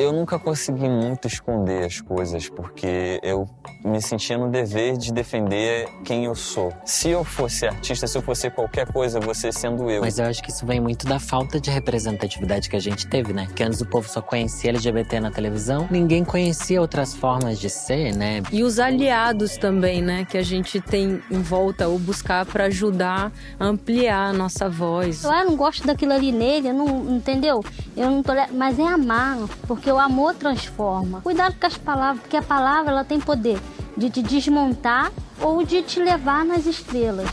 Eu nunca consegui muito esconder as coisas, porque eu me sentia no dever de defender quem eu sou. Se eu fosse artista, se eu fosse qualquer coisa, você sendo eu. Mas eu acho que isso vem muito da falta de representatividade que a gente teve, né? Que antes o povo só conhecia LGBT na televisão, ninguém conhecia outras formas de ser, né? E os aliados também, né? Que a gente tem em volta ou buscar para ajudar a ampliar a nossa voz. Eu não gosto daquilo ali nele, eu não, entendeu? Eu não tô, mas é amar, porque porque o amor transforma. Cuidado com as palavras, porque a palavra ela tem poder de te desmontar ou de te levar nas estrelas.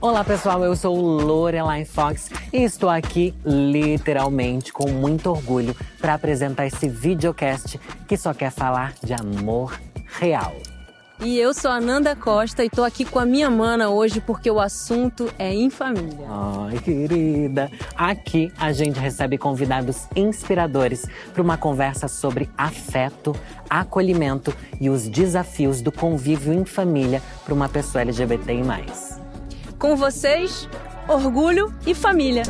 Olá pessoal, eu sou Lorelai Fox e estou aqui literalmente com muito orgulho para apresentar esse videocast que só quer falar de amor real. E eu sou a Nanda Costa e tô aqui com a minha mana hoje porque o assunto é em família. Ai, querida. Aqui a gente recebe convidados inspiradores para uma conversa sobre afeto, acolhimento e os desafios do convívio em família para uma pessoa LGBTI+. Com vocês, orgulho e família.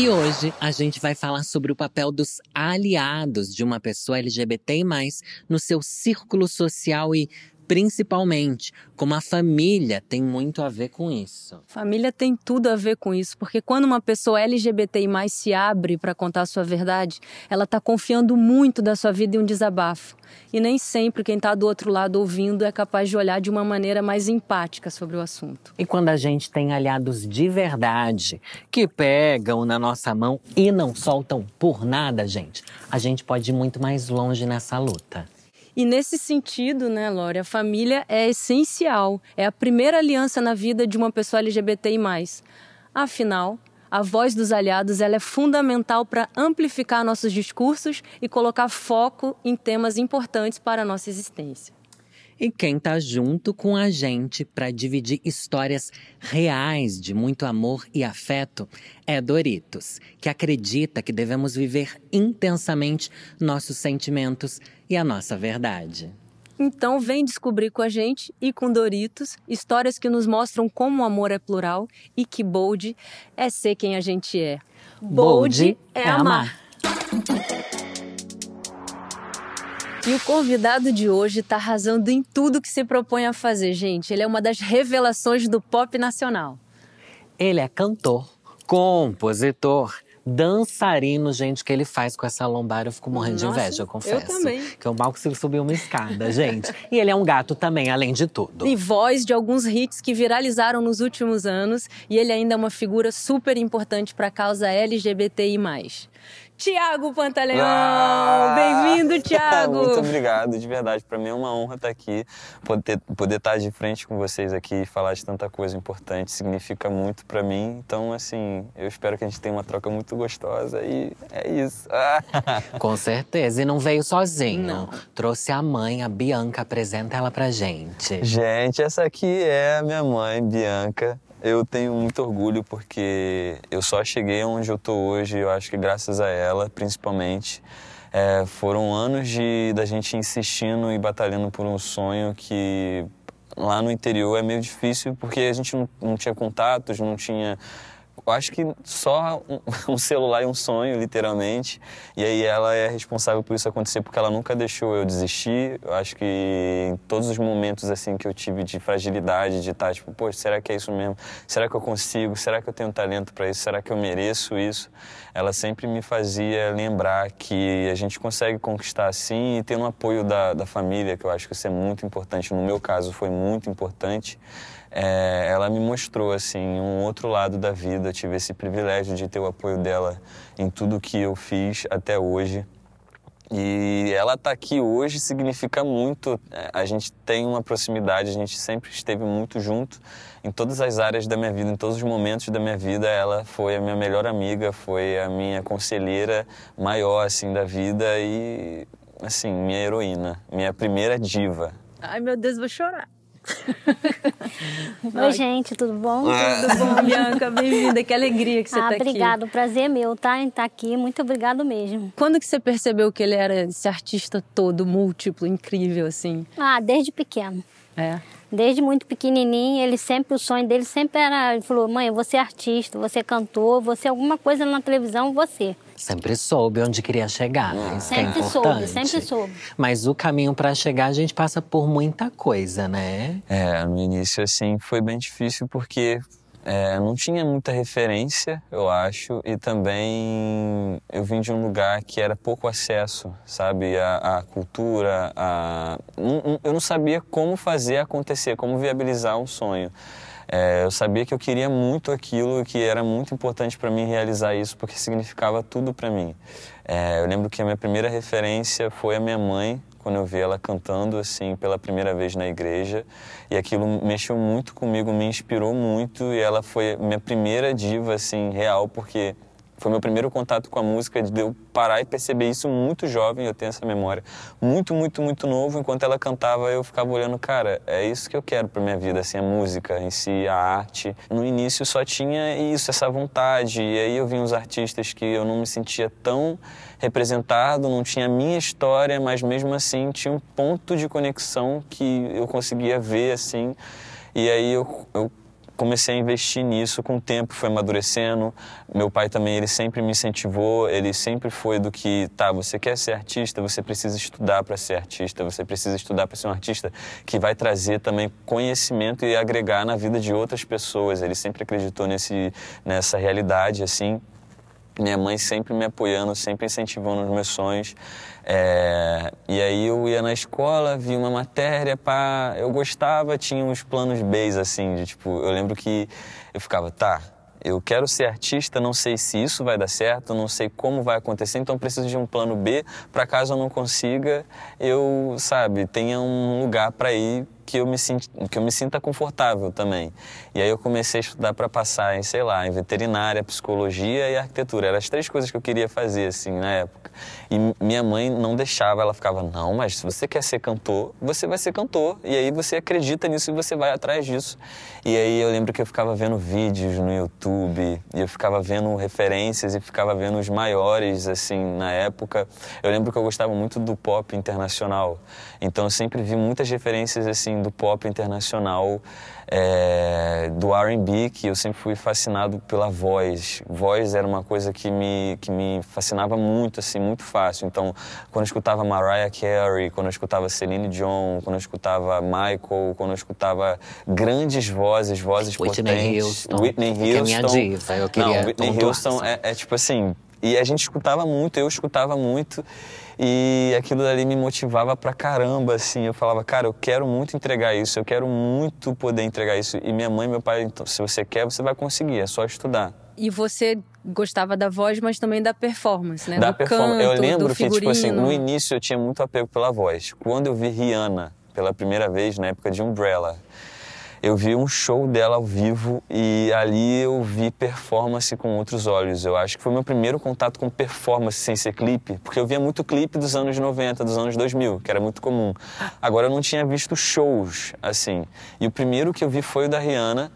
E hoje a gente vai falar sobre o papel dos aliados de uma pessoa LGBTI+, no seu círculo social e principalmente como a família tem muito a ver com isso. Família tem tudo a ver com isso, porque quando uma pessoa LGBTI mais se abre para contar a sua verdade, ela está confiando muito da sua vida em um desabafo. E nem sempre quem está do outro lado ouvindo é capaz de olhar de uma maneira mais empática sobre o assunto. E quando a gente tem aliados de verdade que pegam na nossa mão e não soltam por nada, gente, a gente pode ir muito mais longe nessa luta. E nesse sentido, né, Lore, a família é essencial, é a primeira aliança na vida de uma pessoa LGBTI+. Afinal, a voz dos aliados ela é fundamental para amplificar nossos discursos e colocar foco em temas importantes para a nossa existência. E quem está junto com a gente para dividir histórias reais de muito amor e afeto é Doritos, que acredita que devemos viver intensamente nossos sentimentos e a nossa verdade. Então vem descobrir com a gente e com Doritos histórias que nos mostram como o amor é plural e que bold é ser quem a gente é. Bold, bold é, é amar. E o convidado de hoje está arrasando em tudo que se propõe a fazer, gente. Ele é uma das revelações do pop nacional. Ele é cantor, compositor, dançarino, gente, que ele faz com essa lombar. Eu fico morrendo Nossa, de inveja, eu confesso. Eu também. Que eu mal consigo subir uma escada, gente. E ele é um gato também, além de tudo. E voz de alguns hits que viralizaram nos últimos anos. E ele ainda é uma figura super importante para a causa LGBTI. Tiago Pantaleão. Ah, Bem-vindo, Tiago. Muito obrigado, de verdade. Para mim é uma honra estar aqui, poder, poder estar de frente com vocês aqui e falar de tanta coisa importante. Significa muito para mim. Então, assim, eu espero que a gente tenha uma troca muito gostosa e é isso. com certeza. E não veio sozinho. Não. Trouxe a mãe, a Bianca. Apresenta ela pra gente. Gente, essa aqui é a minha mãe, Bianca. Eu tenho muito orgulho porque eu só cheguei onde eu tô hoje, eu acho que graças a ela, principalmente. É, foram anos de da gente insistindo e batalhando por um sonho que lá no interior é meio difícil porque a gente não, não tinha contatos, não tinha eu acho que só um, celular e um sonho, literalmente. E aí ela é responsável por isso acontecer porque ela nunca deixou eu desistir. Eu acho que em todos os momentos assim que eu tive de fragilidade, de estar tipo, poxa, será que é isso mesmo? Será que eu consigo? Será que eu tenho talento para isso? Será que eu mereço isso? Ela sempre me fazia lembrar que a gente consegue conquistar assim e ter um apoio da, da família, que eu acho que isso é muito importante. No meu caso foi muito importante é, ela me mostrou assim um outro lado da vida. Eu tive esse privilégio de ter o apoio dela em tudo que eu fiz até hoje. E ela tá aqui hoje significa muito. É, a gente tem uma proximidade, a gente sempre esteve muito junto em todas as áreas da minha vida, em todos os momentos da minha vida. Ela foi a minha melhor amiga, foi a minha conselheira maior assim da vida e assim minha heroína, minha primeira diva. Ai meu Deus, vou chorar. Oi, gente, tudo bom? Tudo bom, Bianca? Bem-vinda. Que alegria que você ah, tá aqui. obrigado. Prazer é meu, tá? Em estar aqui. Muito obrigado mesmo. Quando que você percebeu que ele era esse artista todo, múltiplo, incrível, assim? Ah, desde pequeno. É. Desde muito pequenininho, ele sempre, o sonho dele sempre era, ele falou, mãe, você é artista, você é cantor, você é alguma coisa na televisão, você. Sempre soube onde queria chegar, né? Isso é Sempre importante. soube, sempre soube. Mas o caminho para chegar, a gente passa por muita coisa, né? É, no início, assim, foi bem difícil porque é, não tinha muita referência, eu acho, e também eu vim de um lugar que era pouco acesso, sabe, à, à cultura, a... eu não sabia como fazer acontecer, como viabilizar um sonho. É, eu sabia que eu queria muito aquilo, que era muito importante para mim realizar isso, porque significava tudo para mim. É, eu lembro que a minha primeira referência foi a minha mãe, quando eu vi ela cantando assim pela primeira vez na igreja, e aquilo mexeu muito comigo, me inspirou muito, e ela foi minha primeira diva assim real, porque foi meu primeiro contato com a música, de eu parar e perceber isso muito jovem, eu tenho essa memória. Muito, muito, muito novo, enquanto ela cantava, eu ficava olhando, cara, é isso que eu quero pra minha vida, assim, a música em si, a arte. No início só tinha isso, essa vontade, e aí eu vi uns artistas que eu não me sentia tão representado, não tinha a minha história, mas mesmo assim tinha um ponto de conexão que eu conseguia ver, assim, e aí eu, eu comecei a investir nisso com o tempo, foi amadurecendo. Meu pai também, ele sempre me incentivou, ele sempre foi do que, tá, você quer ser artista, você precisa estudar para ser artista, você precisa estudar para ser um artista que vai trazer também conhecimento e agregar na vida de outras pessoas. Ele sempre acreditou nesse, nessa realidade, assim. Minha mãe sempre me apoiando, sempre incentivando os meus sonhos. É, e aí eu ia na escola, via uma matéria, pá, eu gostava, tinha uns planos B, assim, de tipo, eu lembro que eu ficava, tá, eu quero ser artista, não sei se isso vai dar certo, não sei como vai acontecer, então preciso de um plano B para caso eu não consiga, eu, sabe, tenha um lugar para ir que eu me sinta, que eu me sinta confortável também. E aí eu comecei a estudar para passar em, sei lá, em veterinária, psicologia e arquitetura. Eram as três coisas que eu queria fazer assim na época. E minha mãe não deixava, ela ficava: "Não, mas se você quer ser cantor, você vai ser cantor". E aí você acredita nisso e você vai atrás disso. E aí eu lembro que eu ficava vendo vídeos no YouTube, e eu ficava vendo referências e ficava vendo os maiores assim na época. Eu lembro que eu gostava muito do pop internacional. Então eu sempre vi muitas referências assim do pop internacional, é, do R&B, que eu sempre fui fascinado pela voz. Voz era uma coisa que me, que me fascinava muito, assim, muito fácil. Então, quando eu escutava Mariah Carey, quando eu escutava Celine Dion, quando eu escutava Michael, quando eu escutava grandes vozes, vozes Whitney potentes. Houston, Whitney que é minha Houston. diva, eu queria Não, Whitney Houston é, é tipo assim... E a gente escutava muito, eu escutava muito, e aquilo dali me motivava pra caramba, assim. Eu falava, cara, eu quero muito entregar isso, eu quero muito poder entregar isso. E minha mãe e meu pai, então, se você quer, você vai conseguir, é só estudar. E você gostava da voz, mas também da performance, né? da do performance. Eu canto, lembro do que, tipo assim, figurino. no início eu tinha muito apego pela voz. Quando eu vi Rihanna pela primeira vez, na época de Umbrella, eu vi um show dela ao vivo e ali eu vi performance com outros olhos. Eu acho que foi meu primeiro contato com performance sem ser clipe, porque eu via muito clipe dos anos 90, dos anos 2000, que era muito comum. Agora eu não tinha visto shows assim. E o primeiro que eu vi foi o da Rihanna.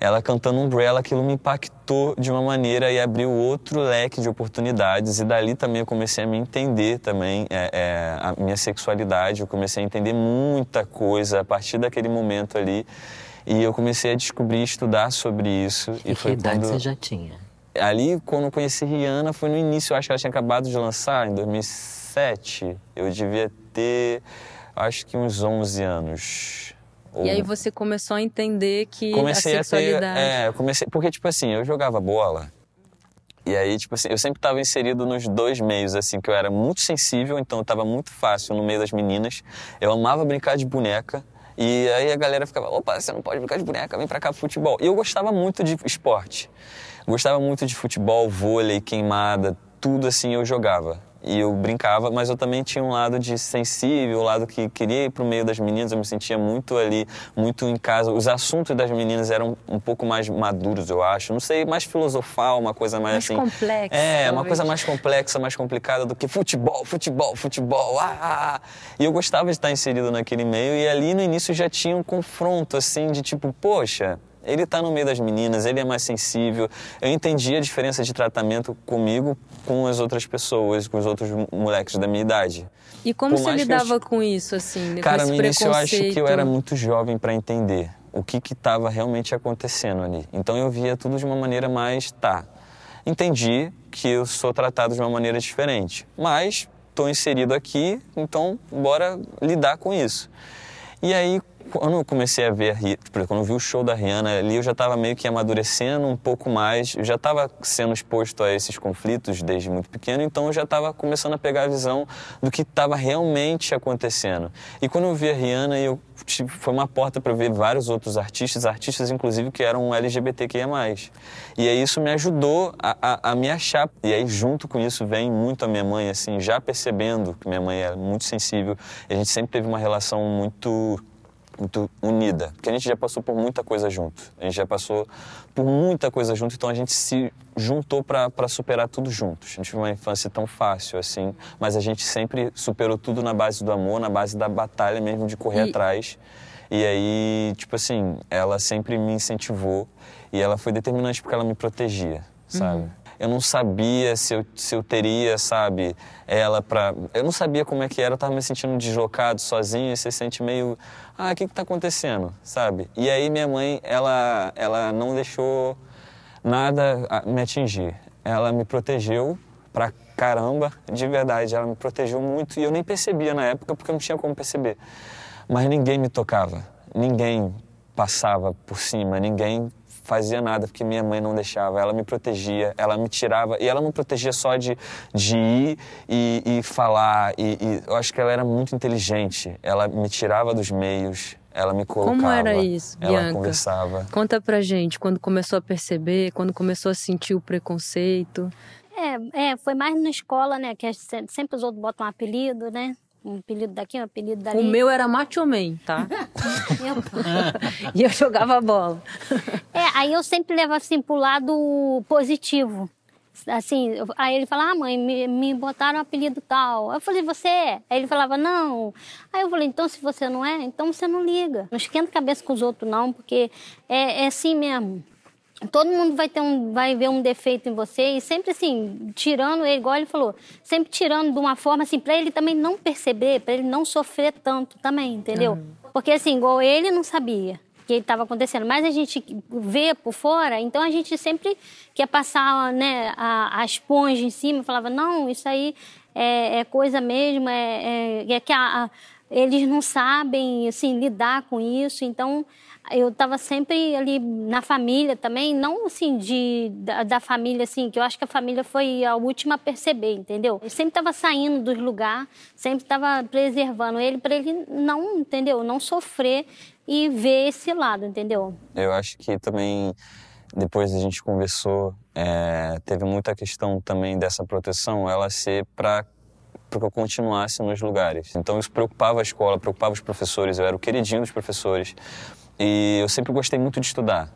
Ela cantando Umbrella, aquilo me impactou de uma maneira e abriu outro leque de oportunidades. E dali também eu comecei a me entender também é, é, a minha sexualidade. Eu comecei a entender muita coisa a partir daquele momento ali. E eu comecei a descobrir, estudar sobre isso. E que foi idade quando... você já tinha? Ali, quando eu conheci Rihanna, foi no início. Eu acho que ela tinha acabado de lançar, em 2007. Eu devia ter, acho que uns 11 anos. Ou- E aí você começou a entender que comecei a a, ter. sexualidade... É, eu comecei. Porque, tipo assim, eu jogava bola. E aí, tipo assim, eu sempre estava inserido nos dois meios, assim, que eu era muito sensível, então estava muito fácil no meio das meninas. Eu amava brincar de boneca. E aí a galera ficava, opa, você não pode brincar de boneca, vem pra cá futebol. E eu gostava muito de esporte. Gostava muito de futebol, vôlei, queimada, tudo assim eu jogava. E eu brincava, mas eu também tinha um lado de sensível, um lado que queria ir pro meio das meninas, eu me sentia muito ali, muito em casa. Os assuntos das meninas eram um pouco mais maduros, eu acho. Não sei, mais filosofal, uma coisa mais, mais assim. complexa. É, talvez. uma coisa mais complexa, mais complicada do que futebol, futebol, futebol. Ah, ah, ah! E eu gostava de estar inserido naquele meio e ali no início já tinha um confronto assim de tipo, poxa, ele está no meio das meninas, ele é mais sensível. Eu entendi a diferença de tratamento comigo, com as outras pessoas, com os outros moleques da minha idade. E como você que eu- lidava com isso, assim? Cara, no início eu acho que eu era muito jovem para entender o que estava realmente acontecendo ali. Então eu via tudo de uma maneira mais, tá, entendi que eu sou tratado de uma maneira diferente, mas estou inserido aqui, então bora lidar com isso. E aí, quando eu comecei a ver, quando eu vi o show da Rihanna ali, eu já estava meio que amadurecendo um pouco mais, eu já estava sendo exposto a esses conflitos desde muito pequeno, então eu já estava começando a pegar a visão do que estava realmente acontecendo. E quando eu vi a Rihanna, eu tive- foi uma porta para ver vários outros artistas, artistas inclusive que eram LGBTQIA+. E aí isso me ajudou a, a, a me achar. E aí junto com isso vem muito a minha mãe, assim, já percebendo que minha mãe é muito sensível. A gente sempre teve uma relação muito muito unida, porque a gente já passou por muita coisa junto. A gente já passou por muita coisa junto, então a gente se juntou para superar tudo juntos. A gente teve uma infância tão fácil assim, mas a gente sempre superou tudo na base do amor, na base da batalha mesmo de correr E- atrás. E aí, tipo assim, ela sempre me incentivou e ela foi determinante porque ela me protegia, sabe? Eu não sabia se eu, se eu teria, sabe, ela pra. Eu não sabia como é que era, eu tava me sentindo deslocado, sozinho, e você sente meio. Ah, o que que tá acontecendo, sabe? E aí minha mãe, ela, ela não deixou nada me atingir. Ela me protegeu pra caramba, de verdade. Ela me protegeu muito e eu nem percebia na época porque eu não tinha como perceber. Mas ninguém me tocava, ninguém passava por cima, ninguém fazia nada porque minha mãe não deixava. Ela me protegia, ela me tirava. E ela não protegia só de, de ir e, e falar. E, e eu acho que ela era muito inteligente. Ela me tirava dos meios, ela me colocava. era isso, Ela Bianca? conversava. Conta pra gente, quando começou a perceber, quando começou a sentir o preconceito. É, é, foi mais na escola, né? Que se- sempre os outros botam um apelido, né? Um apelido daqui, um apelido dali. O meu era Macho Man, tá? Eu- e eu jogava bola. É, aí eu sempre levo assim pro lado positivo. Assim, eu- aí ele fala, ah, mãe, me, me botaram um apelido tal. Eu falei, você é? Aí ele falava, não. Aí eu falei, então se você não é, então você não liga. Não esquenta a cabeça com os outros, não, porque é, é assim mesmo. Todo mundo vai ter um, vai ver um defeito em você e sempre assim, tirando ele, igual ele falou, sempre tirando de uma forma assim, pra ele também não perceber, pra ele não sofrer tanto também, entendeu? Porque assim, igual ele não sabia que estava acontecendo, mas a gente vê por fora, então a gente sempre quer passar né, a, a esponja em cima, falava, não, isso aí é, é coisa mesmo, é, é, é que a- a- eles não sabem assim lidar com isso, então eu estava sempre ali na família também, não assim de da, da família assim, que eu acho que a família foi a última a perceber, entendeu? Eu sempre estava saindo dos lugares, sempre estava preservando ele para ele não, entendeu? Não sofrer e ver esse lado, entendeu? Eu acho que também, depois a gente conversou, é, teve muita questão também dessa proteção, ela ser para que eu continuasse nos lugares. Então isso preocupava a escola, preocupava os professores, eu era o queridinho dos professores. E eu sempre gostei muito de estudar,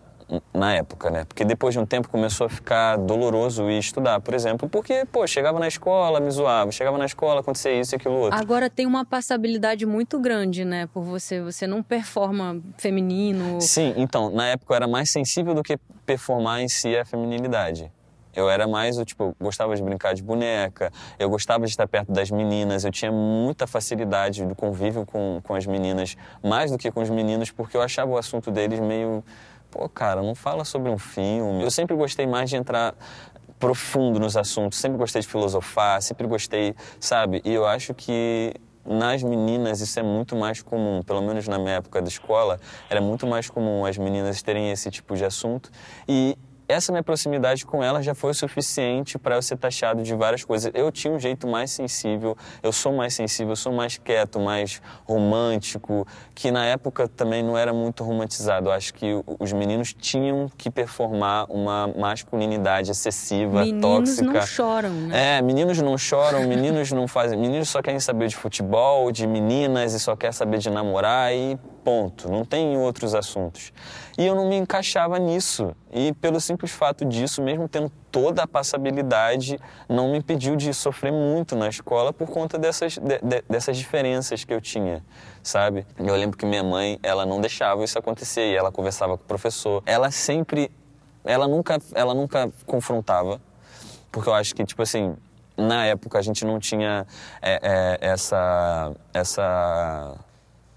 na época, né? Porque depois de um tempo começou a ficar doloroso ir estudar, por exemplo, porque, pô, chegava na escola, me zoava, chegava na escola, acontecia isso e aquilo outro. Agora tem uma passabilidade muito grande, né? Por você. Você não performa feminino. Sim, então, na época eu era mais sensível do que performar em si a feminilidade. Eu era mais, o tipo, gostava de brincar de boneca, eu gostava de estar perto das meninas, eu tinha muita facilidade do convívio com, com as meninas, mais do que com os meninos, porque eu achava o assunto deles meio. Pô, cara, não fala sobre um filme. Eu sempre gostei mais de entrar profundo nos assuntos, sempre gostei de filosofar, sempre gostei, sabe? E eu acho que nas meninas isso é muito mais comum, pelo menos na minha época da escola, era muito mais comum as meninas terem esse tipo de assunto e essa minha proximidade com ela já foi o suficiente para eu ser taxado de várias coisas. Eu tinha um jeito mais sensível, eu sou mais sensível, eu sou mais quieto, mais romântico, que na época também não era muito romantizado. Eu acho que os meninos tinham que performar uma masculinidade excessiva, meninos tóxica. Meninos não choram, né? É, meninos não choram, meninos não fazem. Meninos só querem saber de futebol, de meninas e só quer saber de namorar e ponto. Não tem outros assuntos. E eu não me encaixava nisso. E pelo simples fato disso, mesmo tendo toda a passabilidade, não me impediu de sofrer muito na escola por conta dessas, de, de, dessas diferenças que eu tinha, sabe? Eu lembro que minha mãe, ela não deixava isso acontecer e ela conversava com o professor. Ela sempre, ela nunca, ela nunca confrontava, porque eu acho que, tipo assim, na época a gente não tinha é, é, essa, essa,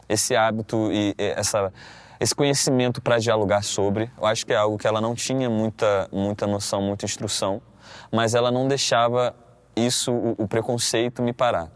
esse hábito e essa esse conhecimento para dialogar sobre. Eu acho que é algo que ela não tinha muita, muita noção, muita instrução, mas ela não deixava isso, o, o preconceito, me parar.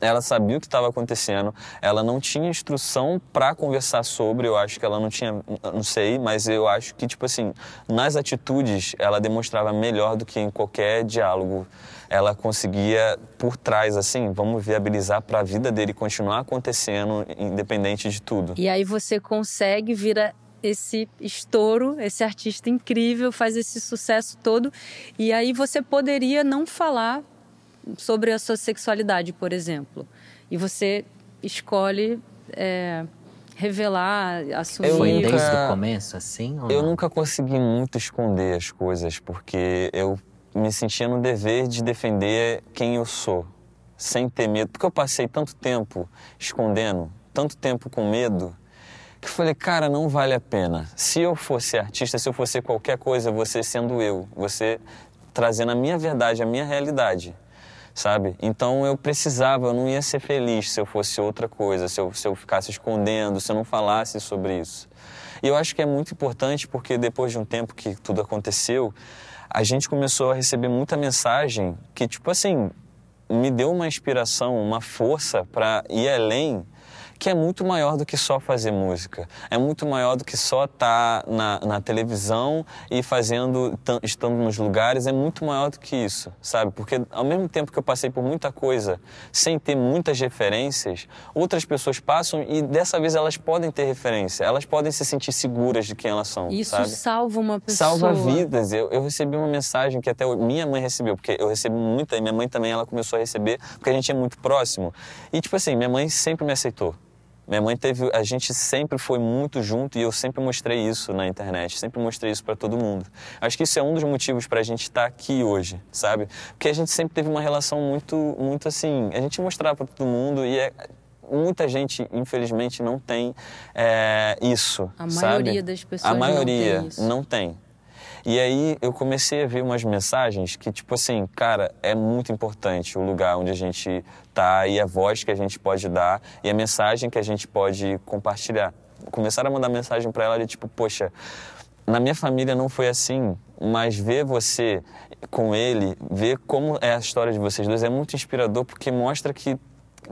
Ela sabia o que estava acontecendo, ela não tinha instrução para conversar sobre, eu acho que ela não tinha, não sei, mas eu acho que, tipo assim, nas atitudes ela demonstrava melhor do que em qualquer diálogo ela conseguia por trás assim, vamos viabilizar para a vida dele continuar acontecendo independente de tudo. E aí você consegue vir esse estouro, esse artista incrível, faz esse sucesso todo, e aí você poderia não falar sobre a sua sexualidade, por exemplo, e você escolhe é, revelar, assumir. Eu Foi desde o começo, assim? eu não? nunca consegui muito esconder as coisas, porque eu me sentia no dever de defender quem eu sou, sem ter medo. Porque eu passei tanto tempo escondendo, tanto tempo com medo, que eu falei, cara, não vale a pena. Se eu fosse artista, se eu fosse qualquer coisa, você sendo eu, você trazendo a minha verdade, a minha realidade, sabe? Então eu precisava, eu não ia ser feliz se eu fosse outra coisa, se eu, se eu ficasse escondendo, se eu não falasse sobre isso. E eu acho que é muito importante porque depois de um tempo que tudo aconteceu, a gente começou a receber muita mensagem que, tipo assim, me deu uma inspiração, uma força para ir além que é muito maior do que só fazer música. É muito maior do que só estar tá na, na televisão e fazendo, estando nos lugares. É muito maior do que isso, sabe? Porque ao mesmo tempo que eu passei por muita coisa sem ter muitas referências, outras pessoas passam e dessa vez elas podem ter referência. Elas podem se sentir seguras de quem elas são. Isso sabe? salva uma pessoa. Salva vidas. Eu, eu recebi uma mensagem que até minha mãe recebeu, porque eu recebi muita, e minha mãe também ela começou a receber, porque a gente é muito próximo. E tipo assim, minha mãe sempre me aceitou. Minha mãe teve, a gente sempre foi muito junto e eu sempre mostrei isso na internet, sempre mostrei isso para todo mundo. Acho que isso é um dos motivos para a gente estar tá aqui hoje, sabe? Porque a gente sempre teve uma relação muito, muito assim, a gente mostrava para todo mundo e é, muita gente, infelizmente, não tem é, isso. A sabe? maioria das pessoas a maioria não tem. Não tem. E aí eu comecei a ver umas mensagens que, tipo assim, cara, é muito importante o lugar onde a gente tá e a voz que a gente pode dar e a mensagem que a gente pode compartilhar. Começaram a mandar mensagem para ela de tipo, poxa, na minha família não foi assim, mas ver você com ele, ver como é a história de vocês dois é muito inspirador porque mostra que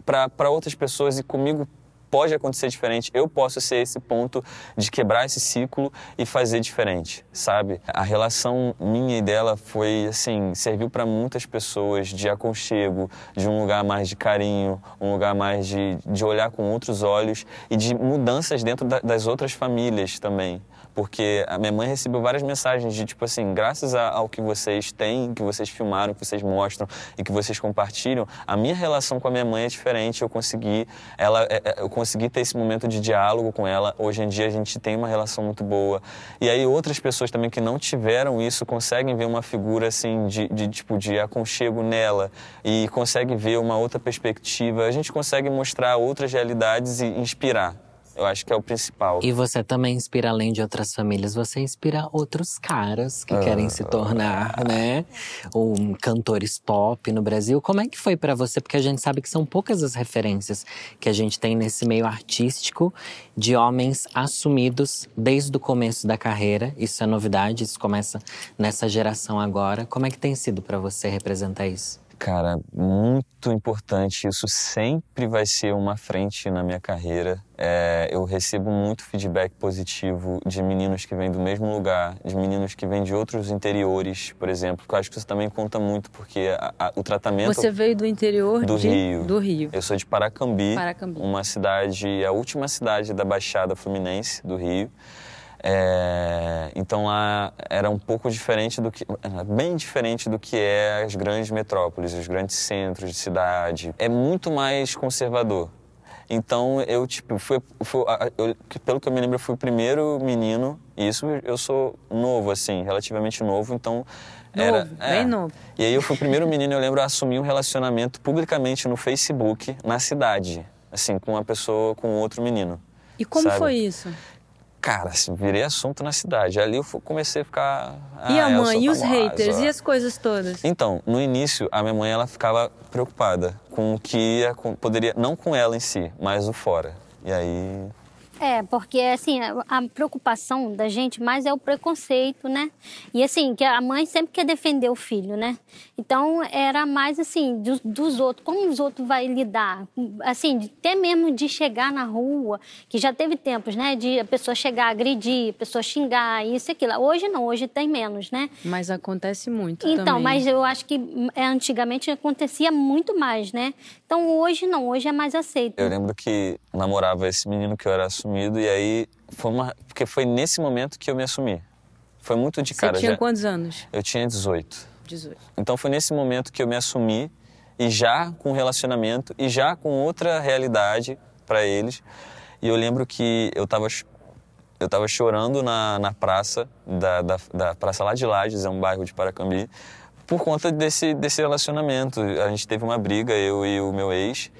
para outras pessoas e comigo pode acontecer diferente. Eu posso ser esse ponto de quebrar esse ciclo e fazer diferente, sabe? A relação minha e dela foi assim, serviu para muitas pessoas de aconchego, de um lugar mais de carinho, um lugar mais de, de olhar com outros olhos e de mudanças dentro da, das outras famílias também porque a minha mãe recebeu várias mensagens de tipo assim, graças ao que vocês têm, que vocês filmaram, que vocês mostram e que vocês compartilham, a minha relação com a minha mãe é diferente. Eu consegui, ela, é, é, eu consegui ter esse momento de diálogo com ela. Hoje em dia a gente tem uma relação muito boa. E aí outras pessoas também que não tiveram isso conseguem ver uma figura assim de, de tipo de aconchego nela e conseguem ver uma outra perspectiva. A gente consegue mostrar outras realidades e inspirar. Eu acho que é o principal. E você também inspira, além de outras famílias, você inspira outros caras que querem se tornar, né, um cantores pop no Brasil. Como é que foi para você? Porque a gente sabe que são poucas as referências que a gente tem nesse meio artístico de homens assumidos desde o começo da carreira. Isso é novidade, isso começa nessa geração agora. Como é que tem sido para você representar isso? Cara, muito importante. Isso sempre vai ser uma frente na minha carreira. É, eu recebo muito feedback positivo de meninos que vêm do mesmo lugar, de meninos que vêm de outros interiores, por exemplo. Que eu acho que isso também conta muito, porque a, a, o tratamento. Você veio do interior do de... Rio. Do Rio. Eu sou de Paracambi, Paracambi, uma cidade, a última cidade da Baixada Fluminense do Rio. É, então lá era um pouco diferente do que, bem diferente do que é as grandes metrópoles, os grandes centros de cidade. É muito mais conservador. Então eu tipo fui, fui eu, pelo que eu me lembro eu fui o primeiro menino. E isso eu sou novo assim, relativamente novo. Então era novo, é, bem novo. E aí eu fui o primeiro menino. Eu lembro a assumir um relacionamento publicamente no Facebook na cidade, assim com uma pessoa com outro menino. E como sabe? foi isso? Cara, assim, virei assunto na cidade. Ali eu comecei a ficar. E ah, a mãe? E os haters? E as coisas todas? Então, no início, a minha mãe ela ficava preocupada com o que ia, com, poderia. Não com ela em si, mas o fora. E aí. É, porque assim, a preocupação da gente mais é o preconceito, né? E assim, que a mãe sempre quer defender o filho, né? Então era mais assim, dos, dos outros, como os outros vai lidar? Assim, até mesmo de chegar na rua, que já teve tempos, né? De a pessoa chegar, agredir, a pessoa xingar, isso e aquilo. Hoje não, hoje tem menos, né? Mas acontece muito Então, também. mas eu acho que é, antigamente acontecia muito mais, né? Então hoje não, hoje é mais aceito. Eu lembro que namorava esse menino que eu era assumido e aí foi uma. Porque foi nesse momento que eu me assumi. Foi muito de Você cara. tinha já... quantos anos? Eu tinha 18. 18. Então foi nesse momento que eu me assumi e já com relacionamento e já com outra realidade para eles. E eu lembro que eu tava eu tava chorando na, na praça da, da, da praça lá de Lages, é um bairro de Paracambi, por conta desse desse relacionamento. A gente teve uma briga eu e o meu ex.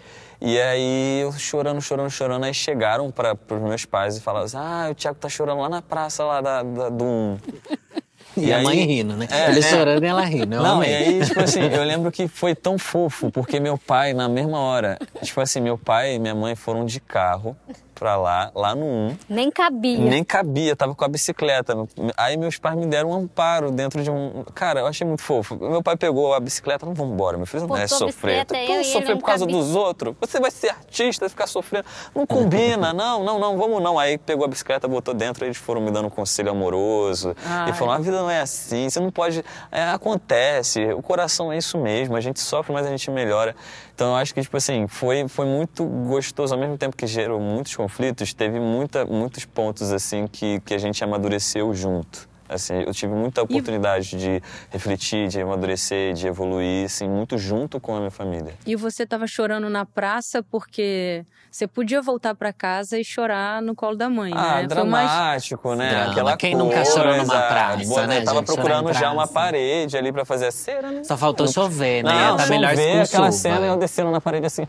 E aí eu chorando, chorando, chorando, aí chegaram para os meus pais e falaram assim, ah, o Thiago tá chorando lá na praça lá da, da do 1. E, E a aí- mãe rindo, né? É, Ele é. chorando e ela rindo. Eu Não, amei. e aí, tipo assim, eu lembro que foi tão fofo, porque meu pai, na mesma hora, tipo assim, meu pai e minha mãe foram de carro pra lá, lá no 1. Nem cabia. Nem cabia, tava com a bicicleta. Aí meus pais me deram um amparo dentro de um. Cara, eu achei muito fofo. Meu pai pegou a bicicleta, não vamos embora, meu filho, não é sofrer. Tu e ele sofrer não por causa cabia. dos outros? Você vai ser artista, ficar sofrendo. Não combina, não, não, não, vamos não. Aí pegou a bicicleta, botou dentro, eles foram me dando um conselho amoroso. Ai. E falaram: a vida não é assim, você não pode. é, acontece, o coração é isso mesmo, a gente sofre, mas a gente melhora. Então eu acho que, tipo assim, foi, foi muito gostoso, ao mesmo tempo que gerou muitos conflitos, teve muita, muitos pontos, assim, que, que a gente amadureceu junto. Assim, eu tive muita oportunidade de refletir, de amadurecer, de evoluir, assim, muito junto com a minha família. E você tava chorando na praça porque você podia voltar pra casa e chorar no colo da mãe, Ah, né? Mais... dramático, né? Drama. Aquela Quem nunca coisa, chorou numa praça, boa, né, Tava gente? Procurando já uma parede ali pra fazer a cera, né? Só faltou chover, né? Não, tá melhor chover, com aquela chuva. cena eu descendo na parede assim.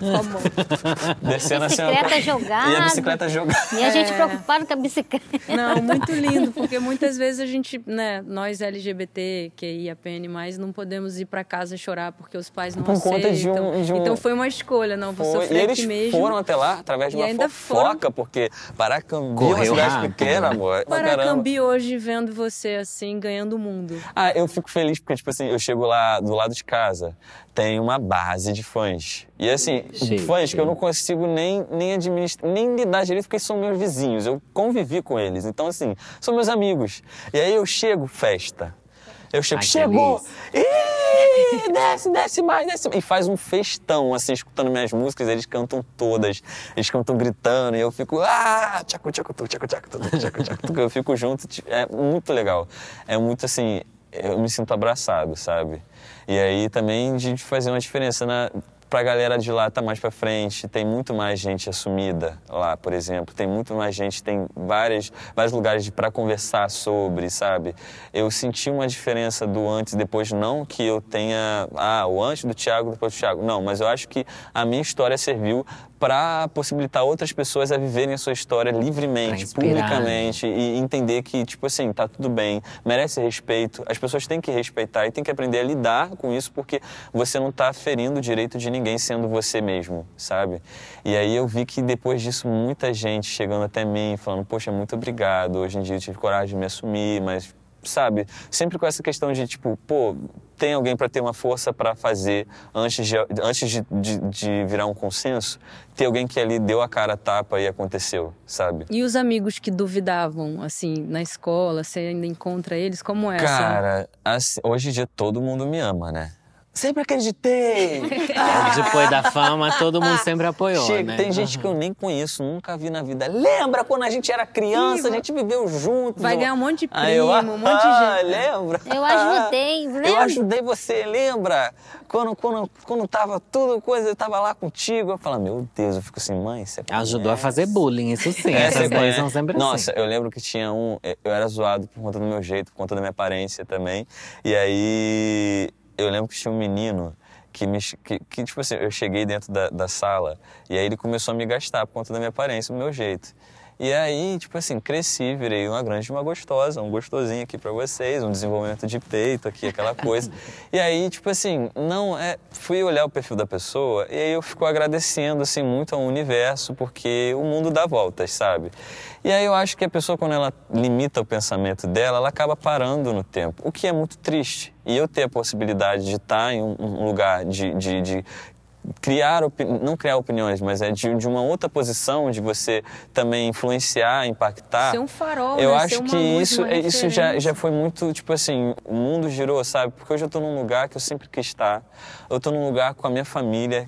descendo assim. Bicicleta jogada. E a bicicleta jogada. E a gente É. preocupado com a bicicleta. Não, muito lindo, porque muitas vezes a gente, né, nós LGBT, QIAPN+, não podemos ir pra casa chorar porque os pais não Por conta aceitam. de um- de um- Então foi uma escolha, não, vou Foi. sofrer E eles aqui mesmo. foram até lá através de E uma ainda fofoca, porque Paracambi é uma Correu cidade pequena, né? amor. Paracambi hoje vendo você assim, ganhando o mundo. Ah, eu fico feliz porque, tipo assim, eu chego lá do lado de casa, tem uma base de fãs. E assim, Chique. fãs que eu não consigo nem, nem administrar, nem lidar direito porque são meus vizinhos. Eu convivi com eles. Então, assim, são meus amigos. E aí eu chego, festa. Eu chego, Ai, chegou! Ih, desce, desce mais, desce mais. E faz um festão, assim, escutando minhas músicas, eles cantam todas. Eles cantam gritando, e eu fico, ah, tchacu, tchacu, tchacu, tchacu, tchacu, tchacu, tu. Eu fico junto, é muito legal. É muito assim, eu me sinto abraçado, sabe? E aí também de fazer uma diferença na, pra galera de lá tá mais pra frente, tem muito mais gente assumida lá, por exemplo, tem muito mais gente, tem várias, vários lugares para conversar sobre, sabe? Eu senti uma diferença do antes e depois, não que eu tenha, ah, o antes do Thiago, depois do Thiago, não, mas eu acho que a minha história serviu para possibilitar outras pessoas a viverem a sua história livremente, inspirar, né? publicamente e entender que, tipo assim, tá tudo bem, merece respeito, as pessoas têm que respeitar e têm que aprender a lidar com isso porque você não tá ferindo o direito de ninguém sendo você mesmo, sabe? E aí eu vi que depois disso muita gente chegando até mim falando, poxa, muito obrigado, hoje em dia eu tive coragem de me assumir, mas sabe? Sempre com essa questão de, tipo, pô, tem alguém para ter uma força para fazer antes, de, antes de, de, de, virar um consenso, ter alguém que ali deu a cara a tapa e aconteceu, sabe? E os amigos que duvidavam, assim, na escola, você ainda encontra eles, como é? Cara, assim, hoje em dia todo mundo me ama, né? Sempre acreditei. ah, Depois da fama, todo mundo sempre apoiou, Chega, né? Tem gente que eu nem conheço, nunca vi na vida. Lembra quando a gente era criança, a gente viveu junto. Vai ganhar um monte de primo, eu, um monte de ah, gente. lembra? Eu ajudei, lembra? Eu ajudei você, lembra? Quando, quando, quando tava tudo coisa, eu tava lá contigo. Eu falava, meu Deus, eu fico assim, mãe, você Ajudou a fazer bullying, isso sim. É, Essas conhece. são sempre Nossa, assim. eu lembro que tinha um. Eu era zoado por conta do meu jeito, por conta da minha aparência também. E aí eu lembro que tinha um menino que, me, que, que, tipo assim, eu cheguei dentro da, da sala e aí ele começou a me gastar por conta da minha aparência, do meu jeito. E aí, tipo assim, cresci, virei uma grande uma gostosa, um gostosinho aqui pra vocês, um desenvolvimento de peito aqui, aquela coisa. e aí, tipo assim, não é, fui olhar o perfil da pessoa e aí eu fico agradecendo assim muito ao universo, porque o mundo dá voltas, sabe? E aí eu acho que a pessoa quando ela limita o pensamento dela, ela acaba parando no tempo, o que é muito triste. E eu ter a possibilidade de estar em um, lugar de, de, de criar, não criar opiniões, mas é de, de, uma outra posição, de você também influenciar, impactar. Ser um farol, Eu né? acho que luz, isso, uma isso já, já foi muito, tipo assim, o mundo girou, sabe? Porque hoje eu tô num lugar que eu sempre quis estar. Eu tô num lugar com a minha família.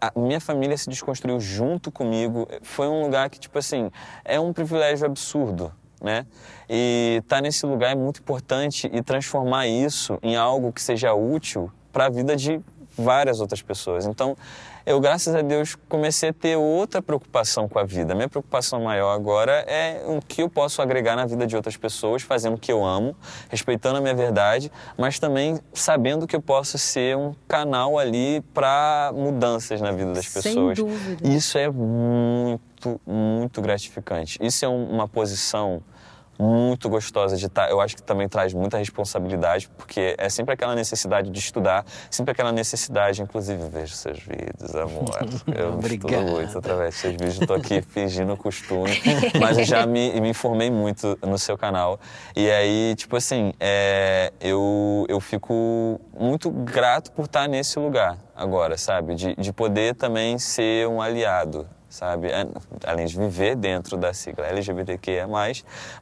A, a minha família se desconstruiu junto comigo. Foi um lugar que, tipo assim, é um privilégio absurdo. Né? E estar tá nesse lugar é muito importante e transformar isso em algo que seja útil para a vida de várias outras pessoas. Então, eu, graças a Deus, comecei a ter outra preocupação com a vida. Minha preocupação maior agora é o que eu posso agregar na vida de outras pessoas, fazendo o que eu amo, respeitando a minha verdade, mas também sabendo que eu posso ser um canal ali para mudanças na vida das Sem pessoas. dúvida. Isso é muito, muito gratificante. Isso é um- uma posição muito gostosa de estar. Eu acho que também traz muita responsabilidade, porque é sempre aquela necessidade de estudar, sempre aquela necessidade, inclusive, vejo seus vídeos, amor. Eu estudo Obrigada. muito através dos seus vídeos, estou aqui fingindo costume, mas eu já me, me informei muito no seu canal. E aí, tipo assim, é, eu, eu fico muito grato por estar nesse lugar agora, sabe? De, de poder também ser um aliado sabe? É, Além de viver dentro da sigla LGBTQIA+,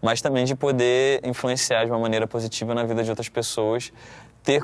mas também de poder influenciar de uma maneira positiva na vida de outras pessoas, ter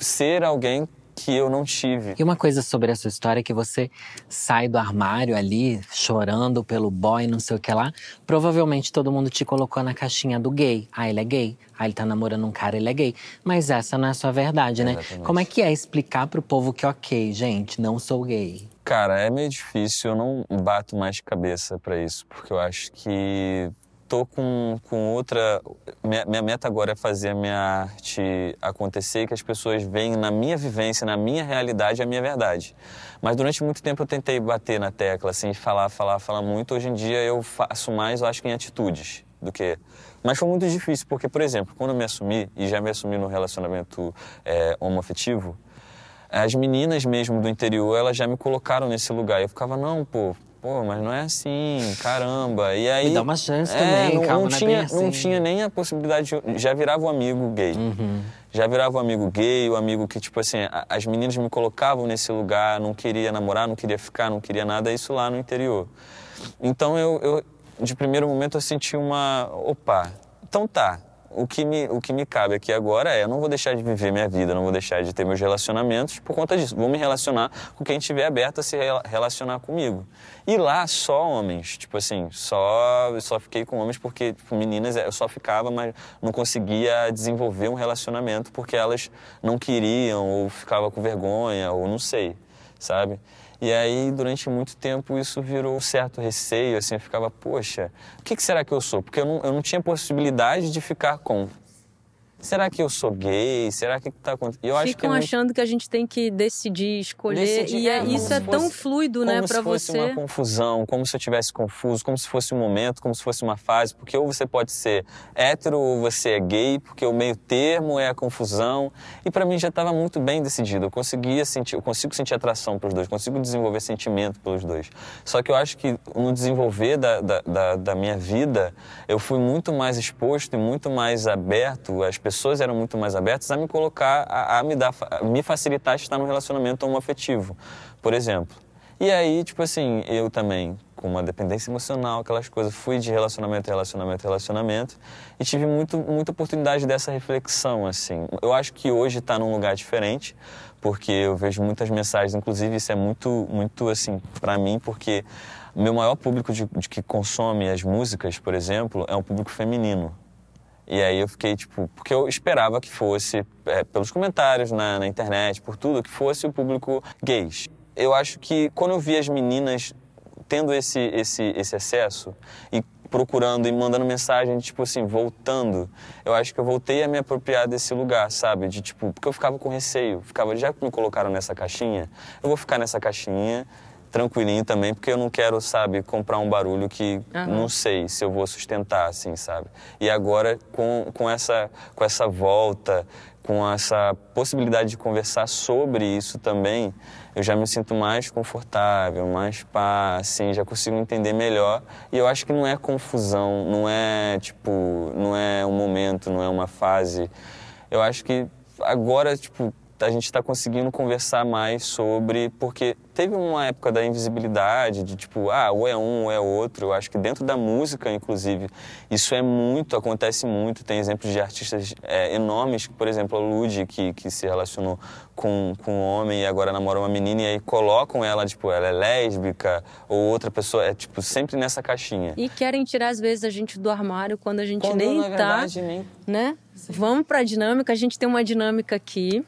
ser alguém que eu não tive. E uma coisa sobre essa história é que você sai do armário ali, chorando pelo boy, não sei o que lá. Provavelmente todo mundo te colocou na caixinha do gay. Ah, ele é gay. Ah, ele tá namorando um cara, ele é gay. Mas essa não é a sua verdade, né? Exatamente. Como é que é explicar pro povo que, ok, gente, não sou gay? Cara, é meio difícil, eu não bato mais cabeça pra isso, porque eu acho que tô com, com outra. Minha, minha meta agora é fazer a minha arte acontecer e que as pessoas veem na minha vivência, na minha realidade, a minha verdade. Mas durante muito tempo eu tentei bater na tecla, assim, falar, falar, falar muito. Hoje em dia eu faço mais, eu acho que em atitudes do que. Mas foi muito difícil, porque, por exemplo, quando eu me assumi, e já me assumi num relacionamento é, homoafetivo, as meninas mesmo do interior, elas já me colocaram nesse lugar. Eu ficava, não, pô, pô, mas não é assim, caramba. E aí. Me dá uma chance é, também, não, calma, não não é tinha, não assim. tinha nem a possibilidade. De, já virava um amigo gay. Uhum. Já virava um amigo gay, o um amigo que, tipo assim, a- as meninas me colocavam nesse lugar, não queria namorar, não queria ficar, não queria nada, isso lá no interior. Então eu, eu de primeiro momento, eu senti uma. Opa, então tá. O que, me, o que me cabe aqui agora é: eu não vou deixar de viver minha vida, não vou deixar de ter meus relacionamentos por conta disso. Vou me relacionar com quem estiver aberto a se rela- relacionar comigo. E lá, só homens. Tipo assim, só, só fiquei com homens porque, tipo, meninas, eu só ficava, mas não conseguia desenvolver um relacionamento porque elas não queriam, ou ficava com vergonha, ou não sei, sabe? E aí, durante muito tempo, isso virou um certo receio, assim, eu ficava, poxa, o que, que será que eu sou? Porque eu não, eu não tinha possibilidade de ficar com. Será que eu sou gay? Será que tá acontecendo? Eu acho que Ficam é achando que a gente tem que decidir, escolher. Decidir, e é- é, como isso é se tão fosse- fluido, né, como pra se fosse você. uma confusão, como se eu tivesse confuso, como se fosse um momento, como se fosse uma fase, porque ou você pode ser hétero ou você é gay, porque o meio termo é a confusão. E pra mim já estava muito bem decidido. Eu conseguia sentir, eu consigo sentir atração pelos dois, consigo desenvolver sentimento pelos dois. Só que eu acho que no desenvolver da, da, da, da minha vida, eu fui muito mais exposto e muito mais aberto, as pessoas eram muito mais abertas a me colocar, a, a me dar, a me facilitar estar num relacionamento homoafetivo, por exemplo. E aí, tipo assim, eu também, com uma dependência emocional, aquelas coisas, fui de relacionamento relacionamento relacionamento e tive muito, muita oportunidade dessa reflexão, assim. Eu acho que hoje está num lugar diferente, porque eu vejo muitas mensagens, inclusive isso é muito, muito assim, para mim, porque meu maior público de, de que consome as músicas, por exemplo, é um público feminino. E aí eu fiquei, tipo, porque eu esperava que fosse, é, pelos comentários na, na internet, por tudo, que fosse o público gays. Eu acho que quando eu vi as meninas tendo esse, esse, esse acesso e procurando e mandando mensagem, tipo assim, voltando, eu acho que eu voltei a me apropriar desse lugar, sabe? De tipo, porque eu ficava com receio, ficava, já que me colocaram nessa caixinha, eu vou ficar nessa caixinha tranquilinho também, porque eu não quero, sabe, comprar um barulho que Aham. não sei se eu vou sustentar, assim, sabe? E agora, com, com, essa, com essa volta, com essa possibilidade de conversar sobre isso também, eu já me sinto mais confortável, mais paz, assim, já consigo entender melhor. E eu acho que não é confusão, não é, tipo, não é um momento, não é uma fase. Eu acho que agora, tipo, a gente está conseguindo conversar mais sobre. Porque teve uma época da invisibilidade, de tipo, ah, ou é um ou é outro. Eu acho que dentro da música, inclusive, isso é muito, acontece muito. Tem exemplos de artistas é, enormes, por exemplo, a Lud, que, que se relacionou com, com um homem e agora namora uma menina, e aí colocam ela, tipo, ela é lésbica, ou outra pessoa, é tipo, sempre nessa caixinha. E querem tirar, às vezes, a gente do armário quando a gente Quando, nem na tá, verdade, nem né? Vamos pra dinâmica. A gente tem uma dinâmica aqui,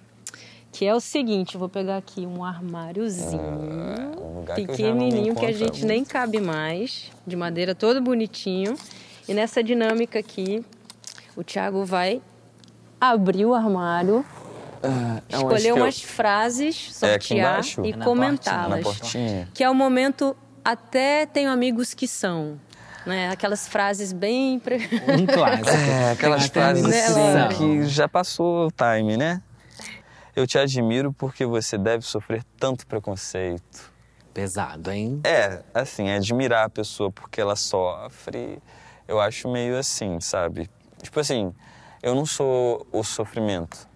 que é o seguinte. Eu vou pegar aqui um armáriozinho. um lugar que pequenininho que a gente nem cabe mais, de madeira todo bonitinho. E nessa dinâmica aqui, o Thiago vai abrir o armário, Ah, escolher que eu- umas frases, É sortear embaixo? e É na comentá-las. Que é o momento até tenho amigos que são, né? Aquelas frases bem Um clássico. É, aquelas frases assim que já passou o time, né? Eu te admiro porque você deve sofrer tanto preconceito. Pesado, hein? É, assim, admirar a pessoa porque ela sofre. Eu acho meio assim, sabe? Tipo assim, eu não sou o sofrimento.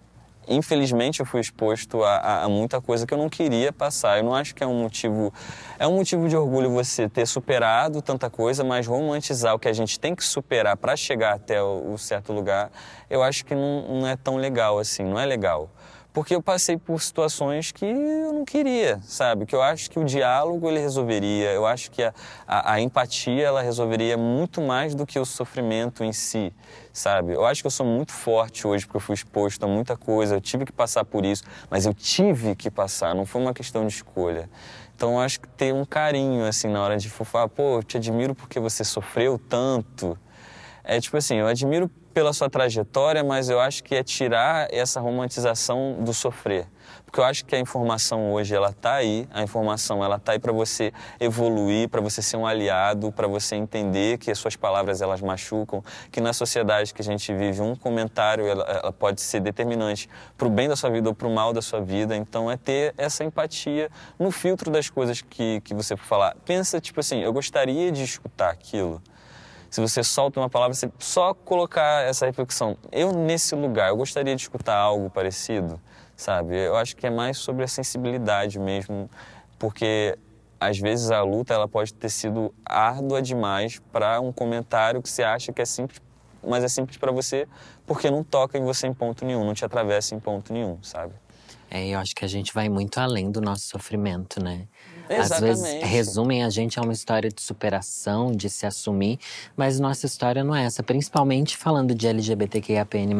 Infelizmente eu fui exposto a, a- a muita coisa que eu não queria passar. Eu não acho que é um motivo. É um motivo de orgulho você ter superado tanta coisa, mas romantizar o que a gente tem que superar para chegar até o, o certo lugar, eu acho que não, não é tão legal assim, não é legal. Porque eu passei por situações que eu não queria, sabe? Que eu acho que o diálogo ele resolveria, eu acho que a, a, a empatia ela resolveria muito mais do que o sofrimento em si, sabe? Eu acho que eu sou muito forte hoje porque eu fui exposto a muita coisa, eu tive que passar por isso, mas eu tive que passar, não foi uma questão de escolha. Então eu acho que ter um carinho assim na hora de falar, pô, eu te admiro porque você sofreu tanto. É tipo assim, eu admiro pela sua trajetória, mas eu acho que é tirar essa romantização do sofrer. Porque eu acho que a informação hoje ela tá aí, a informação ela tá aí para você evoluir, para você ser um aliado, para você entender que as suas palavras elas machucam, que na sociedade que a gente vive um comentário ela, ela pode ser determinante para o bem da sua vida ou para o mal da sua vida. Então é ter essa empatia no filtro das coisas que que você falar. Pensa tipo assim, eu gostaria de escutar aquilo se você solta uma palavra, você só colocar essa reflexão. Eu, nesse lugar, eu gostaria de escutar algo parecido, sabe? Eu acho que é mais sobre a sensibilidade mesmo, porque às vezes a luta ela pode ter sido árdua demais para um comentário que você acha que é simples, mas é simples para você porque não toca em você em ponto nenhum, não te atravessa em ponto nenhum, sabe? É, eu acho que a gente vai muito além do nosso sofrimento, né? Às vezes Exatamente. resumem a gente a uma história de superação, de se assumir, mas nossa história não é essa. Principalmente falando de LGBTQIAPN+,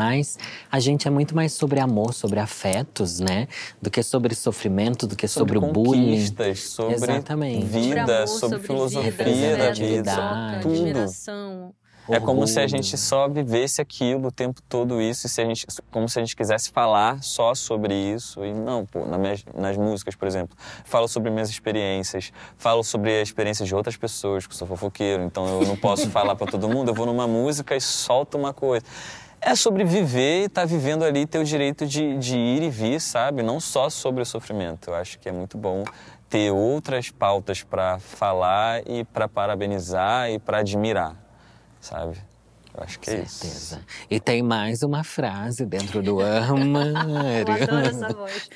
a gente é muito mais sobre amor, sobre afetos, né? Do que sobre sofrimento, do que sobre, o bullying. conquistas, sobre Exatamente. vida, amor, sobre, sobre filosofia vida, da vida, troca, admiração. É como se a gente só vivesse aquilo o tempo todo isso, e se a gente, como se a gente quisesse falar só sobre isso. E não, pô, nas, minhas, nas músicas, por exemplo, falo sobre minhas experiências, falo sobre a experiência de outras pessoas, que eu sou fofoqueiro, então eu não posso falar para todo mundo, eu vou numa música e solto uma coisa. É sobre viver e estar tá vivendo ali, ter o direito de, de ir e vir, sabe? Não só sobre o sofrimento. Eu acho que é muito bom ter outras pautas para falar e para parabenizar e para admirar, sabe? Eu acho que é Certeza. isso. E tem mais uma frase dentro do armário. Eu adoro essa voz.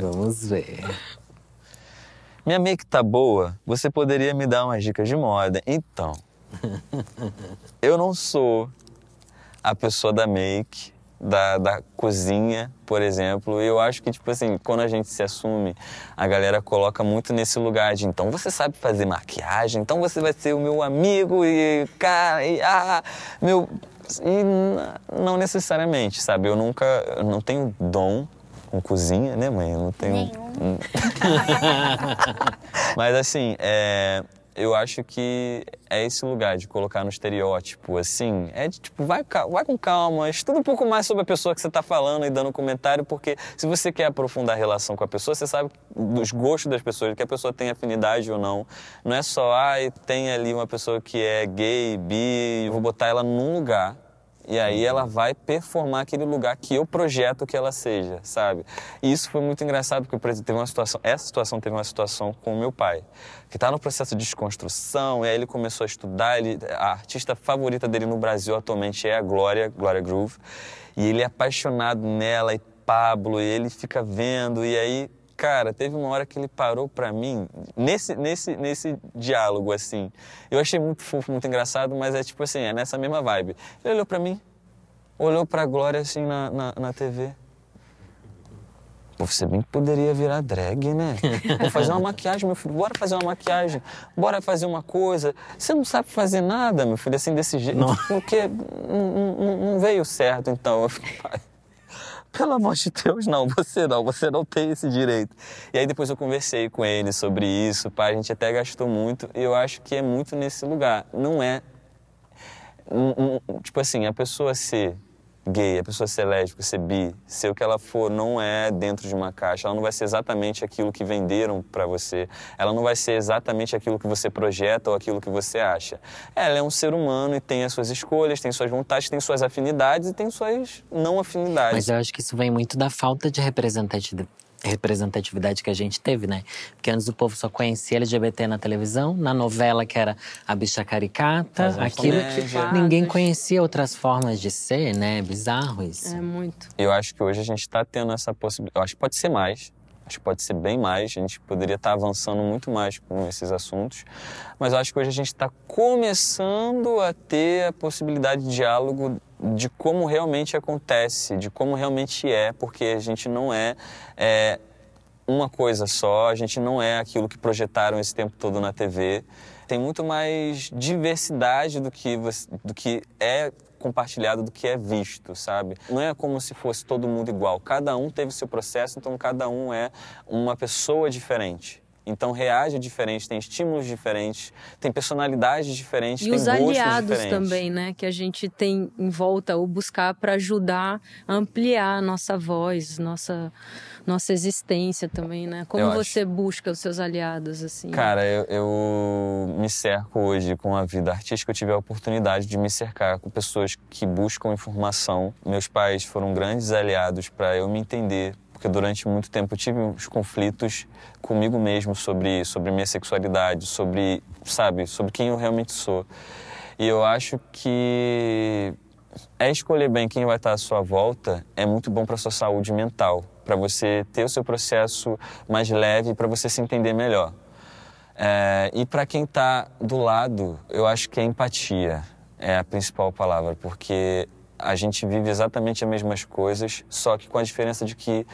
Vamos ver. Minha make tá boa, você poderia me dar umas dicas de moda. Então, eu não sou a pessoa da make, da, da cozinha, por exemplo. Eu acho que, tipo assim, quando a gente se assume, a galera coloca muito nesse lugar de então você sabe fazer maquiagem, então você vai ser o meu amigo e cara, e ah, meu. E não necessariamente, sabe? Eu nunca. Eu não tenho dom com cozinha, né, mãe? Eu não tenho. Nenhum. Mas assim, é, eu acho que é esse lugar de colocar no estereótipo, assim, é de tipo, vai, vai com calma, estuda um pouco mais sobre a pessoa que você está falando e dando um comentário, porque se você quer aprofundar a relação com a pessoa, você sabe dos gostos das pessoas, que a pessoa tem afinidade ou não. Não é só, ah, tem ali uma pessoa que é gay, bi, vou botar ela num lugar e aí ela vai performar aquele lugar que eu projeto que ela seja, sabe? E isso foi muito engraçado, porque, por exemplo, teve uma situação, essa situação teve uma situação com o meu pai, que está no processo de desconstrução, e aí ele começou a estudar, ele, a artista favorita dele no Brasil atualmente é a Glória, Glória Groove, e ele é apaixonado nela, e Pablo, e ele fica vendo, e aí cara, teve uma hora que ele parou para mim, nesse, nesse, nesse diálogo, assim. Eu achei muito fofo, muito engraçado, mas é tipo assim, é nessa mesma vibe. Ele olhou para mim, olhou pra Glória assim na, na, na TV. Pô, você bem que poderia virar drag, né? Vou fazer uma maquiagem, meu filho. Bora fazer uma maquiagem. Bora fazer uma coisa. Você não sabe fazer nada, meu filho, assim, desse jeito. Não. Porque não, não, não veio certo, então. Eu fiquei, pelo amor de Deus, não, você não, você não tem esse direito. E aí depois eu conversei com ele sobre isso, pai, a gente até gastou muito, e eu acho que é muito nesse lugar. Não é. Tipo assim, a pessoa ser gay, a pessoa ser lésbica, ser bi, ser o que ela for, não é dentro de uma caixa. Ela não vai ser exatamente aquilo que venderam para você. Ela não vai ser exatamente aquilo que você projeta ou aquilo que você acha. Ela é um ser humano e tem as suas escolhas, tem suas vontades, tem suas afinidades e tem suas não afinidades. Mas eu acho que isso vem muito da falta de representatividade que a gente teve, né? Porque antes o povo só conhecia LGBT na televisão, na novela que era a bicha caricata, aquilo que ninguém conhecia outras formas de ser, né? Bizarro isso. É muito. Eu acho que hoje a gente está tendo essa possibilidade. Eu acho que pode ser mais. Acho que pode ser bem mais. A gente poderia estar tá avançando muito mais com esses assuntos. Mas eu acho que hoje a gente está começando a ter a possibilidade de diálogo de como realmente acontece, de como realmente é, porque a gente não é, é uma coisa só, a gente não é aquilo que projetaram esse tempo todo na TV. Tem muito mais diversidade do que, do que é compartilhado do que é visto, sabe? Não é como se fosse todo mundo igual. Cada um teve seu processo, então cada um é uma pessoa diferente. Então reage diferente, tem estímulos diferentes, tem personalidades diferentes, e tem os aliados também, né, que a gente tem em volta ou buscar para ajudar a ampliar a nossa voz, nossa nossa existência também, né? Como eu você acho. busca os seus aliados assim? Cara, eu, eu me cerco hoje com a vida artística, eu tive a oportunidade de me cercar com pessoas que buscam informação. Meus pais foram grandes aliados para eu me entender porque durante muito tempo eu tive uns conflitos comigo mesmo sobre sobre minha sexualidade, sobre, sabe, sobre quem eu realmente sou. E eu acho que é escolher bem quem vai estar à sua volta é muito bom para sua saúde mental, para você ter o seu processo mais leve, para você se entender melhor. É, e para quem está do lado, eu acho que é empatia é a principal palavra, porque a gente vive exatamente as mesmas coisas, só que com a diferença de que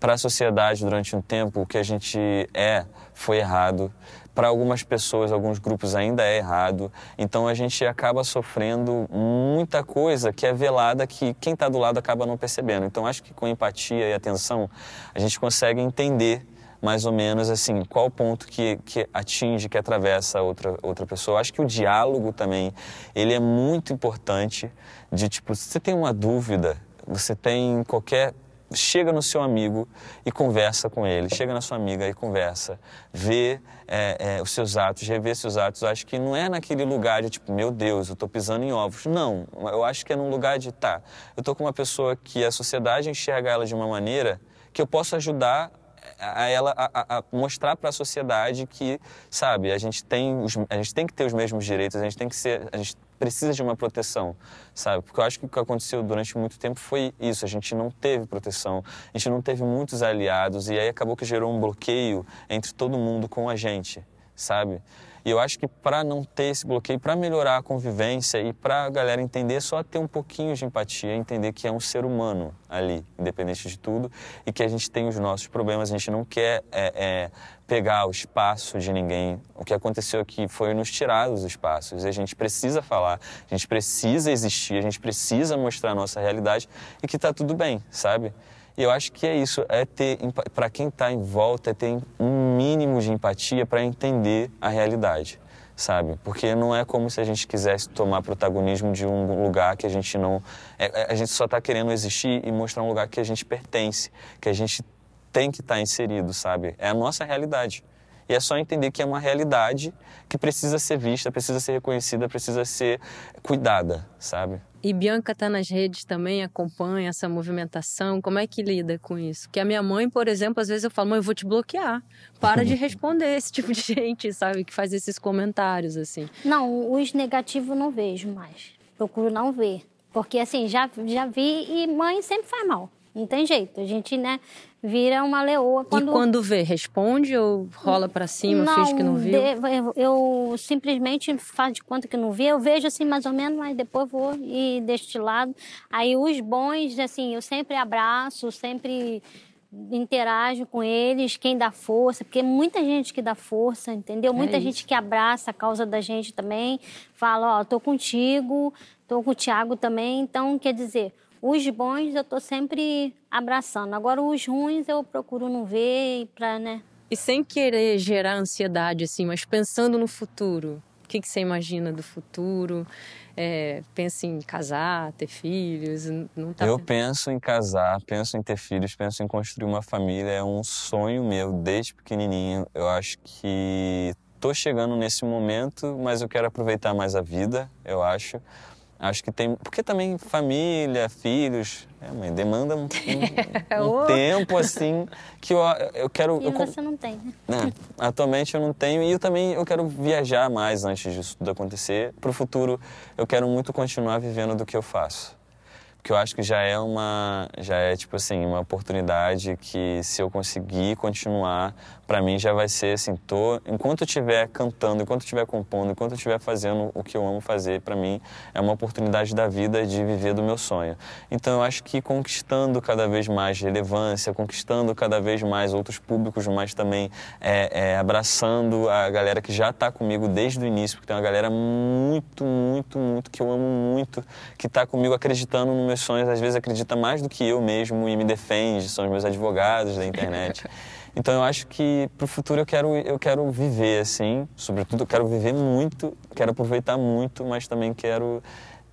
para a sociedade durante um tempo o que a gente é foi errado, para algumas pessoas, alguns grupos ainda é errado. Então a gente acaba sofrendo muita coisa que é velada que quem está do lado acaba não percebendo. Então acho que com empatia e atenção a gente consegue entender mais ou menos assim, qual ponto que, que atinge, que atravessa outra, outra pessoa. Acho que o diálogo também, ele é muito importante de tipo, se você tem uma dúvida, você tem qualquer chega no seu amigo e conversa com ele, chega na sua amiga e conversa, vê é, é, os seus atos, revê seus atos. Eu acho que não é naquele lugar de tipo, meu Deus, eu estou pisando em ovos. Não, eu acho que é num lugar de, tá, eu estou com uma pessoa que a sociedade enxerga ela de uma maneira que eu posso ajudar a ela a, a mostrar para a sociedade que, sabe, a gente tem os, a gente tem que ter os mesmos direitos, a gente tem que ser, a gente precisa de uma proteção, sabe? Porque eu acho que o que aconteceu durante muito tempo foi isso, a gente não teve proteção, a gente não teve muitos aliados e aí acabou que gerou um bloqueio entre todo mundo com a gente, sabe? E eu acho que para não ter esse bloqueio, para melhorar a convivência e para a galera entender, só ter um pouquinho de empatia, entender que é um ser humano ali, independente de tudo, e que a gente tem os nossos problemas, a gente não quer é, é, pegar o espaço de ninguém. O que aconteceu aqui foi nos tirar os espaços. A gente precisa falar, a gente precisa existir, a gente precisa mostrar a nossa realidade e que está tudo bem, sabe? E eu acho que é isso, é ter, para quem está em volta, é ter um mínimo de empatia para entender a realidade, sabe? Porque não é como se a gente quisesse tomar protagonismo de um lugar que a gente não. É, é a gente só está querendo existir e mostrar um lugar que a gente pertence, que a gente tem que estar tá inserido, sabe? É a nossa realidade. E é só entender que é uma realidade que precisa ser vista, precisa ser reconhecida, precisa ser cuidada, sabe? E Bianca está nas redes também, acompanha essa movimentação. Como é que lida com isso? Que a minha mãe, por exemplo, às vezes eu falo, mãe, eu vou te bloquear. Para de responder esse tipo de gente, sabe? Que faz esses comentários, assim. Não, os negativos não vejo mais. Procuro não ver. Porque, assim, já, já vi e mãe sempre faz mal. Não tem jeito. A gente, né, vira uma leoa. Quando... E quando vê, responde ou rola para cima, não, finge que não viu? Eu, eu, simplesmente faço de conta que não vi. Eu vejo assim mais ou menos, mas depois vou e deixo de lado. Aí os bons, assim, eu sempre abraço, sempre interajo com eles, quem dá força, porque muita gente que dá força, entendeu? É muita isso. gente que abraça a causa da gente também, fala, ó, oh, tô contigo, tô com o Thiago também, então quer dizer, os bons eu tô sempre abraçando. Agora os ruins eu procuro não ver para, né? E sem querer gerar ansiedade assim, mas pensando no futuro. O que, que você imagina do futuro? É, pensa em casar, ter filhos? Não tá... Eu penso em casar, penso em ter filhos, penso em construir uma família. É um sonho meu desde pequenininho. Eu acho que tô chegando nesse momento, mas eu quero aproveitar mais a vida, eu acho. Acho que tem. Porque também família, filhos, é, mãe, demanda um, um, um tempo assim que eu, eu quero. E eu, você não tem, né? É, atualmente eu não tenho e eu também eu quero viajar mais antes disso tudo acontecer. Para o futuro eu quero muito continuar vivendo do que eu faço que eu acho que já é uma já é tipo assim uma oportunidade que se eu conseguir continuar para mim já vai ser assim tô enquanto eu estiver cantando enquanto eu estiver compondo enquanto eu estiver fazendo o que eu amo fazer para mim é uma oportunidade da vida de viver do meu sonho então eu acho que conquistando cada vez mais relevância conquistando cada vez mais outros públicos mas também é, é, abraçando a galera que já está comigo desde o início porque tem uma galera muito muito muito que eu amo muito que está comigo acreditando no meu meus sonhos, às vezes acredita mais do que eu mesmo e me defende, são os meus advogados da internet. Então eu acho que para o futuro eu quero, eu quero viver assim, sobretudo eu quero viver muito, quero aproveitar muito, mas também quero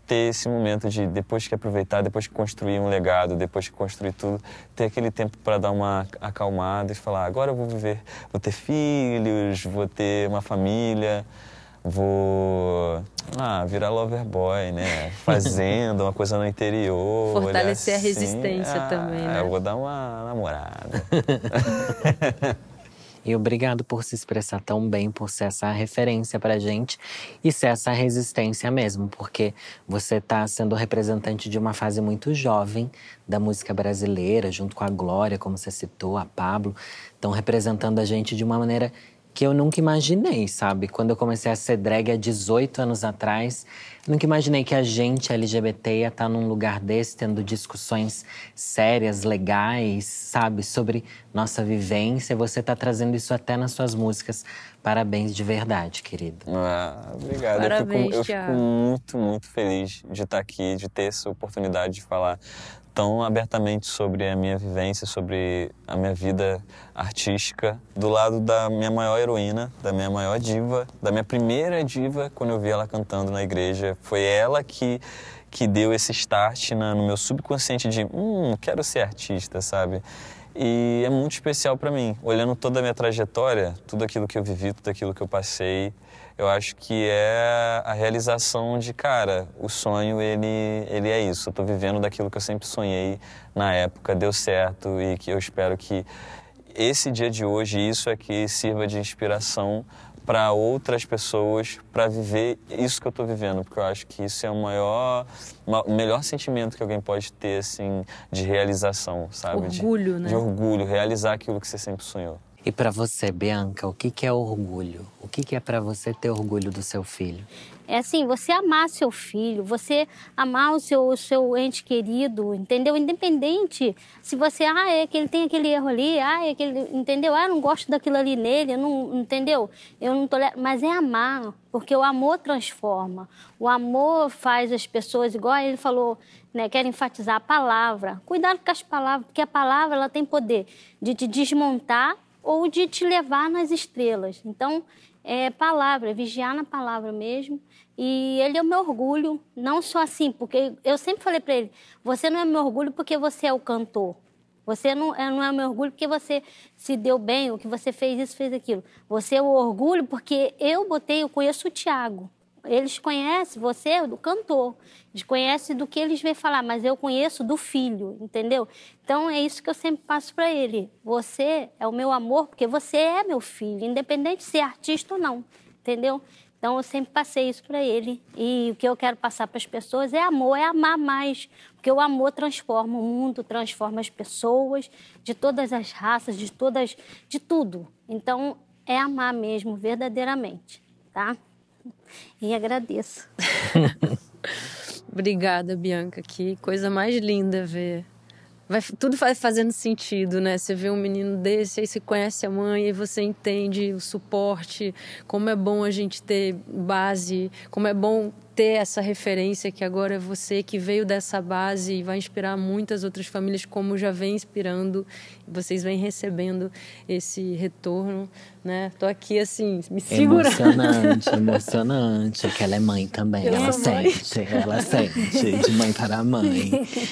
ter esse momento de depois que aproveitar, depois que construir um legado, depois que construir tudo, ter aquele tempo para dar uma acalmada e falar, agora eu vou viver, vou ter filhos, vou ter uma família, vou ah, virar lover boy, né? Fazenda, uma coisa no interior. Fortalecer assim, a resistência ah, também, né? Eu vou dar uma namorada. E obrigado por se expressar tão bem, por ser essa referência pra gente e ser essa resistência mesmo, porque você tá sendo representante de uma fase muito jovem da música brasileira, junto com a Glória, como você citou, a Pablo, estão representando a gente de uma maneira que eu nunca imaginei, sabe? Quando eu comecei a ser drag há 18 anos atrás, nunca imaginei que a gente LGBT ia estar tá num lugar desse, tendo discussões sérias, legais, sabe? Sobre nossa vivência. Você está trazendo isso até nas suas músicas. Parabéns de verdade, querido. Ah, obrigado. Parabéns, eu, fico, eu fico muito, muito feliz de estar aqui, de ter essa oportunidade de falar tão abertamente sobre a minha vivência, sobre a minha vida artística, do lado da minha maior heroína, da minha maior diva, da minha primeira diva, quando eu vi ela cantando na igreja. Foi ela que, que deu esse start na, no meu subconsciente de, hum, quero ser artista, sabe? E é muito especial para mim. Olhando toda a minha trajetória, tudo aquilo que eu vivi, tudo aquilo que eu passei, eu acho que é a realização de, cara, o sonho, ele, ele é isso. Eu tô vivendo daquilo que eu sempre sonhei na época, deu certo e que eu espero que esse dia de hoje, isso aqui sirva de inspiração para outras pessoas para viver isso que eu estou vivendo, porque eu acho que isso é o maior, o melhor sentimento que alguém pode ter assim de realização, sabe? Orgulho, de, né? De orgulho, realizar aquilo que você sempre sonhou. E para você, Bianca, o que, que é orgulho? O que, que é para você ter orgulho do seu filho? É assim, você amar seu filho, você amar o seu, o seu ente querido, entendeu? Independente se você, ah, é que ele tem aquele erro ali, ah, é que ele, entendeu? Ah, eu não gosto daquilo ali nele, eu não, entendeu? Eu não tolero, mas é amar, porque o amor transforma. O amor faz as pessoas, igual ele falou, né, quer enfatizar a palavra. Cuidado com as palavras, porque a palavra ela tem poder de te desmontar ou de te levar nas estrelas. Então, é palavra, vigiar na palavra mesmo. E ele é o meu orgulho, não só assim, porque eu sempre falei para ele: você não é meu orgulho porque você é o cantor. Você não é, não é meu orgulho porque você se deu bem, ou que você fez isso, fez aquilo. Você é o orgulho porque eu botei, eu conheço o Tiago. Eles conhecem você do cantor, eles conhecem do que eles vêm falar, mas eu conheço do filho, entendeu? Então é isso que eu sempre passo para ele. Você é o meu amor porque você é meu filho, independente de ser artista ou não, entendeu? Então eu sempre passei isso para ele. E o que eu quero passar para as pessoas é amor, é amar mais, porque o amor transforma o mundo, transforma as pessoas de todas as raças, de todas, de tudo. Então é amar mesmo, verdadeiramente, tá? E agradeço. Obrigada, Bianca. Que coisa mais linda ver. Vai, tudo vai fazendo sentido, né? Você vê um menino desse, aí você conhece a mãe, e você entende o suporte, como é bom a gente ter base, como é bom ter essa referência que agora é você que veio dessa base e vai inspirar muitas outras famílias como já vem inspirando vocês vêm recebendo esse retorno né? Tô aqui assim me segurando. Emocionante emocionante que ela é mãe também eu ela sente mãe. ela sente de mãe para mãe.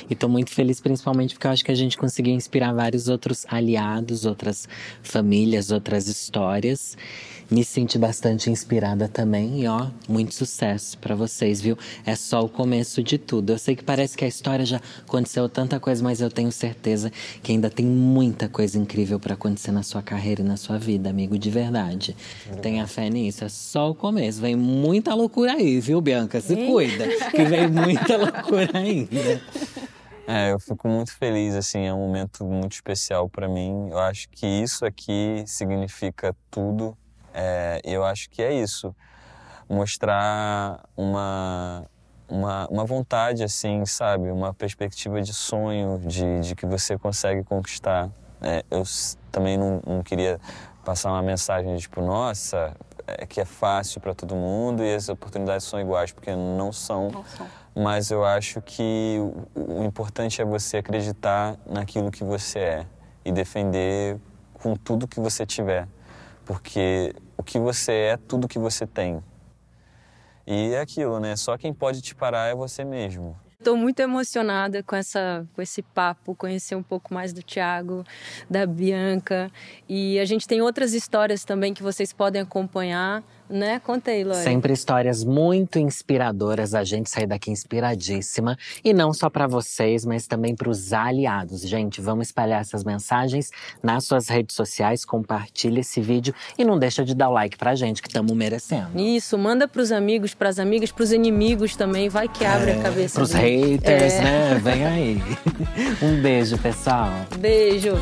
E tô muito feliz principalmente porque eu acho que a gente conseguiu inspirar vários outros aliados outras famílias outras histórias me senti bastante inspirada também e ó, muito sucesso para vocês, viu? É só o começo de tudo. Eu sei que parece que a história já aconteceu tanta coisa, mas eu tenho certeza que ainda tem muita coisa incrível para acontecer na sua carreira e na sua vida, amigo, de verdade. Tenha fé nisso, é só o começo. Vem muita loucura aí, viu, Bianca? Se cuida, que vem muita loucura ainda. É, eu fico muito feliz, assim, é um momento muito especial para mim. Eu acho que isso aqui significa tudo é, eu acho que é isso. Mostrar uma, uma, uma vontade, assim, sabe? Uma perspectiva de sonho, de, de que você consegue conquistar. É, eu também não, não queria passar uma mensagem de tipo, nossa, é que é fácil para todo mundo e as oportunidades são iguais, porque não são. Não são. Mas eu acho que o, o importante é você acreditar naquilo que você é e defender com tudo que você tiver porque o que você é tudo que você tem. E é aquilo, né? Só quem pode te parar é você mesmo. Estou muito emocionada com, essa, com esse papo, conhecer um pouco mais do Tiago, da Bianca. E a gente tem outras histórias também que vocês podem acompanhar né? Conta aí, Lore. Sempre histórias muito inspiradoras, a gente sai daqui inspiradíssima. E não só para vocês, mas também para os aliados. Gente, vamos espalhar essas mensagens nas suas redes sociais, compartilha esse vídeo e não deixa de dar o like pra gente, que estamos merecendo. Isso, manda pros amigos, pras amigas, pros inimigos também, vai que abre é, a cabeça. Pros haters, é. né? Vem aí. um beijo, pessoal. Beijo.